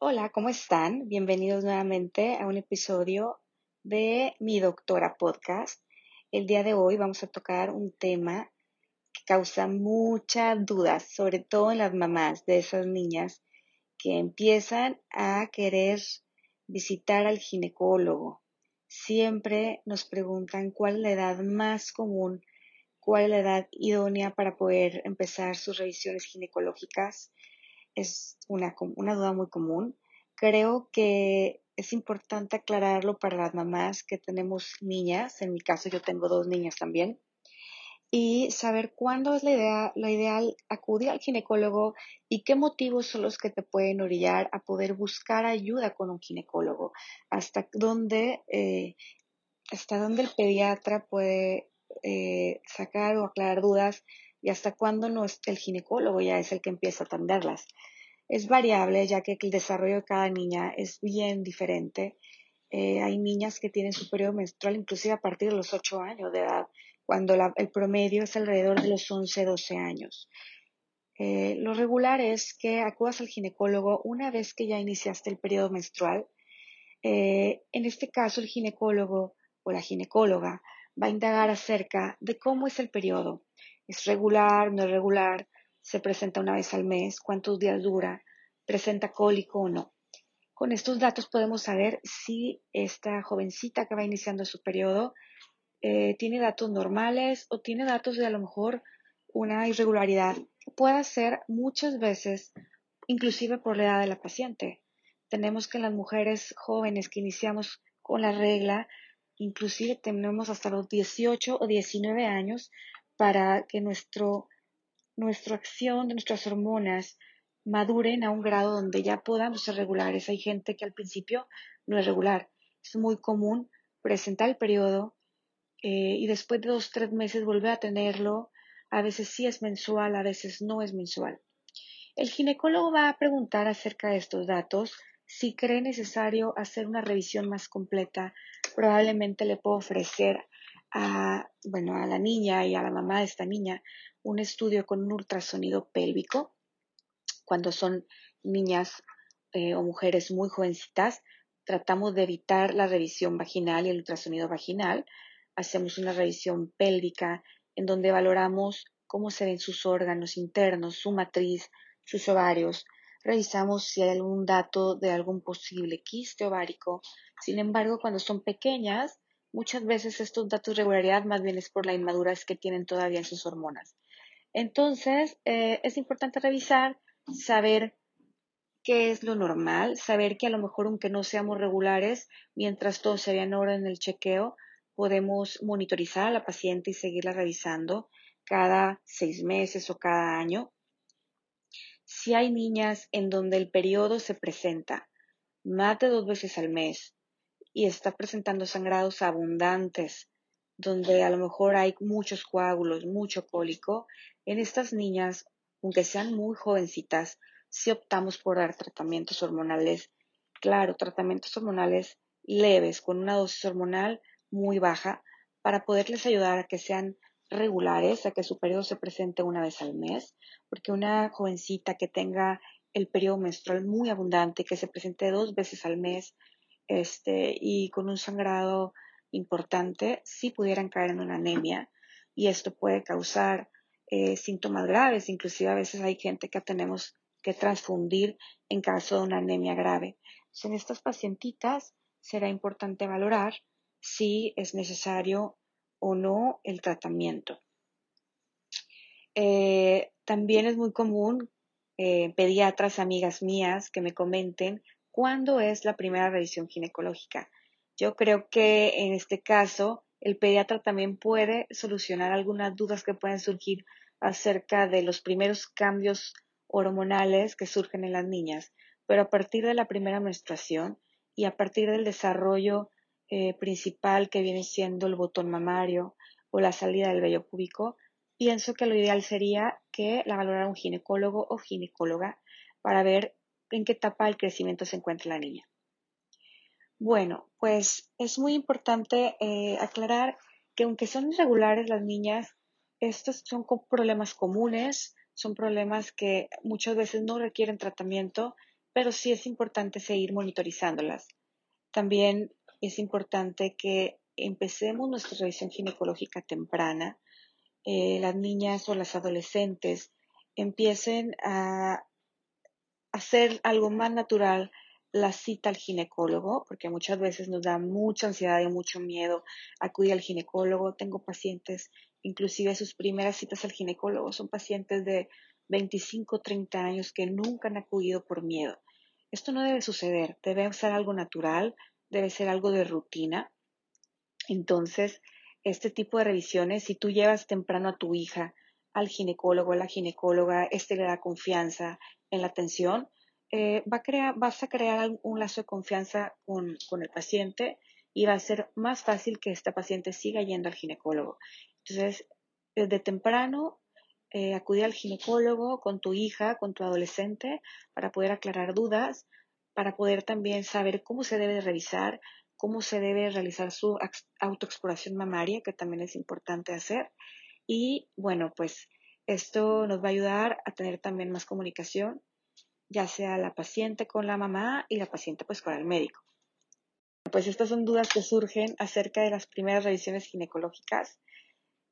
Hola, ¿cómo están? Bienvenidos nuevamente a un episodio de Mi Doctora Podcast. El día de hoy vamos a tocar un tema que causa muchas dudas, sobre todo en las mamás de esas niñas que empiezan a querer visitar al ginecólogo. Siempre nos preguntan cuál es la edad más común, cuál es la edad idónea para poder empezar sus revisiones ginecológicas es una, una duda muy común. Creo que es importante aclararlo para las mamás que tenemos niñas, en mi caso yo tengo dos niñas también, y saber cuándo es la, idea, la ideal acudir al ginecólogo y qué motivos son los que te pueden orillar a poder buscar ayuda con un ginecólogo, hasta dónde, eh, hasta dónde el pediatra puede eh, sacar o aclarar dudas y hasta cuándo no es el ginecólogo ya es el que empieza a atenderlas. Es variable ya que el desarrollo de cada niña es bien diferente. Eh, hay niñas que tienen su periodo menstrual inclusive a partir de los 8 años de edad, cuando el promedio es alrededor de los 11, 12 años. Eh, lo regular es que acudas al ginecólogo una vez que ya iniciaste el periodo menstrual. Eh, en este caso, el ginecólogo o la ginecóloga va a indagar acerca de cómo es el periodo, ¿Es regular, no es regular? ¿Se presenta una vez al mes? ¿Cuántos días dura? ¿Presenta cólico o no? Con estos datos podemos saber si esta jovencita que va iniciando su periodo eh, tiene datos normales o tiene datos de a lo mejor una irregularidad que pueda ser muchas veces inclusive por la edad de la paciente. Tenemos que las mujeres jóvenes que iniciamos con la regla, inclusive tenemos hasta los 18 o 19 años para que nuestro, nuestra acción de nuestras hormonas maduren a un grado donde ya podamos ser regulares. Hay gente que al principio no es regular. Es muy común presentar el periodo eh, y después de dos, tres meses volver a tenerlo. A veces sí es mensual, a veces no es mensual. El ginecólogo va a preguntar acerca de estos datos. Si cree necesario hacer una revisión más completa, probablemente le puedo ofrecer a, bueno, a la niña y a la mamá de esta niña un estudio con un ultrasonido pélvico cuando son niñas eh, o mujeres muy jovencitas. Tratamos de evitar la revisión vaginal y el ultrasonido vaginal. Hacemos una revisión pélvica en donde valoramos cómo se ven sus órganos internos, su matriz, sus ovarios. Revisamos si hay algún dato de algún posible quiste ovárico. Sin embargo, cuando son pequeñas, Muchas veces estos datos de regularidad más bien es por la inmadurez que tienen todavía en sus hormonas. Entonces, eh, es importante revisar, saber qué es lo normal, saber que a lo mejor aunque no seamos regulares, mientras todo se vea en en el chequeo, podemos monitorizar a la paciente y seguirla revisando cada seis meses o cada año. Si hay niñas en donde el periodo se presenta más de dos veces al mes, y está presentando sangrados abundantes, donde a lo mejor hay muchos coágulos, mucho cólico, en estas niñas, aunque sean muy jovencitas, si optamos por dar tratamientos hormonales, claro, tratamientos hormonales leves, con una dosis hormonal muy baja, para poderles ayudar a que sean regulares, a que su periodo se presente una vez al mes, porque una jovencita que tenga el periodo menstrual muy abundante, que se presente dos veces al mes, este, y con un sangrado importante, sí pudieran caer en una anemia y esto puede causar eh, síntomas graves. Inclusive a veces hay gente que tenemos que transfundir en caso de una anemia grave. en estas pacientitas será importante valorar si es necesario o no el tratamiento. Eh, también es muy común eh, pediatras, amigas mías, que me comenten ¿Cuándo es la primera revisión ginecológica? Yo creo que en este caso el pediatra también puede solucionar algunas dudas que pueden surgir acerca de los primeros cambios hormonales que surgen en las niñas, pero a partir de la primera menstruación y a partir del desarrollo eh, principal que viene siendo el botón mamario o la salida del vello púbico, pienso que lo ideal sería que la valorara un ginecólogo o ginecóloga para ver en qué etapa del crecimiento se encuentra la niña. Bueno, pues es muy importante eh, aclarar que aunque son irregulares las niñas, estos son problemas comunes, son problemas que muchas veces no requieren tratamiento, pero sí es importante seguir monitorizándolas. También es importante que empecemos nuestra revisión ginecológica temprana, eh, las niñas o las adolescentes empiecen a hacer algo más natural la cita al ginecólogo, porque muchas veces nos da mucha ansiedad y mucho miedo acudir al ginecólogo. Tengo pacientes, inclusive sus primeras citas al ginecólogo son pacientes de 25, 30 años que nunca han acudido por miedo. Esto no debe suceder, debe ser algo natural, debe ser algo de rutina. Entonces, este tipo de revisiones, si tú llevas temprano a tu hija al ginecólogo, a la ginecóloga, este le da confianza en la atención, eh, va a crear, vas a crear un lazo de confianza con, con, el paciente y va a ser más fácil que esta paciente siga yendo al ginecólogo. Entonces, desde temprano, eh, acudir al ginecólogo con tu hija, con tu adolescente, para poder aclarar dudas, para poder también saber cómo se debe revisar, cómo se debe realizar su autoexploración mamaria, que también es importante hacer. Y bueno, pues esto nos va a ayudar a tener también más comunicación, ya sea la paciente con la mamá y la paciente pues con el médico. Pues estas son dudas que surgen acerca de las primeras revisiones ginecológicas.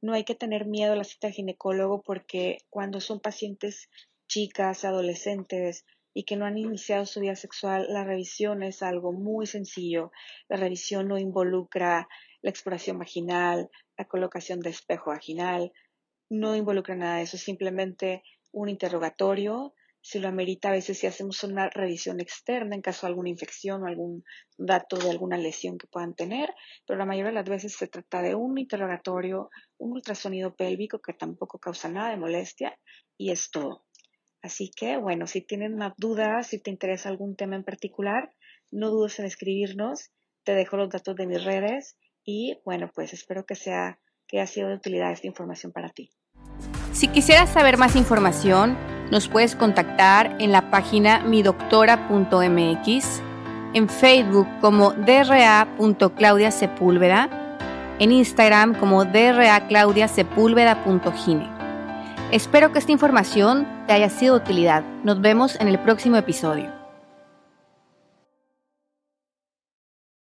No hay que tener miedo a la cita al ginecólogo porque cuando son pacientes chicas, adolescentes, y que no han iniciado su vida sexual, la revisión es algo muy sencillo. La revisión no involucra la exploración vaginal, la colocación de espejo vaginal, no involucra nada de eso, simplemente un interrogatorio. Si lo amerita, a veces si hacemos una revisión externa en caso de alguna infección o algún dato de alguna lesión que puedan tener, pero la mayoría de las veces se trata de un interrogatorio, un ultrasonido pélvico que tampoco causa nada de molestia y es todo. Así que, bueno, si tienen más dudas, si te interesa algún tema en particular, no dudes en escribirnos. Te dejo los datos de mis redes y, bueno, pues espero que sea que haya sido de utilidad esta información para ti. Si quisieras saber más información, nos puedes contactar en la página midoctora.mx, en Facebook como dra.claudiasepúlveda, en Instagram como draclaudiasepúlveda.gine. Espero que esta información te haya sido de utilidad. Nos vemos en el próximo episodio.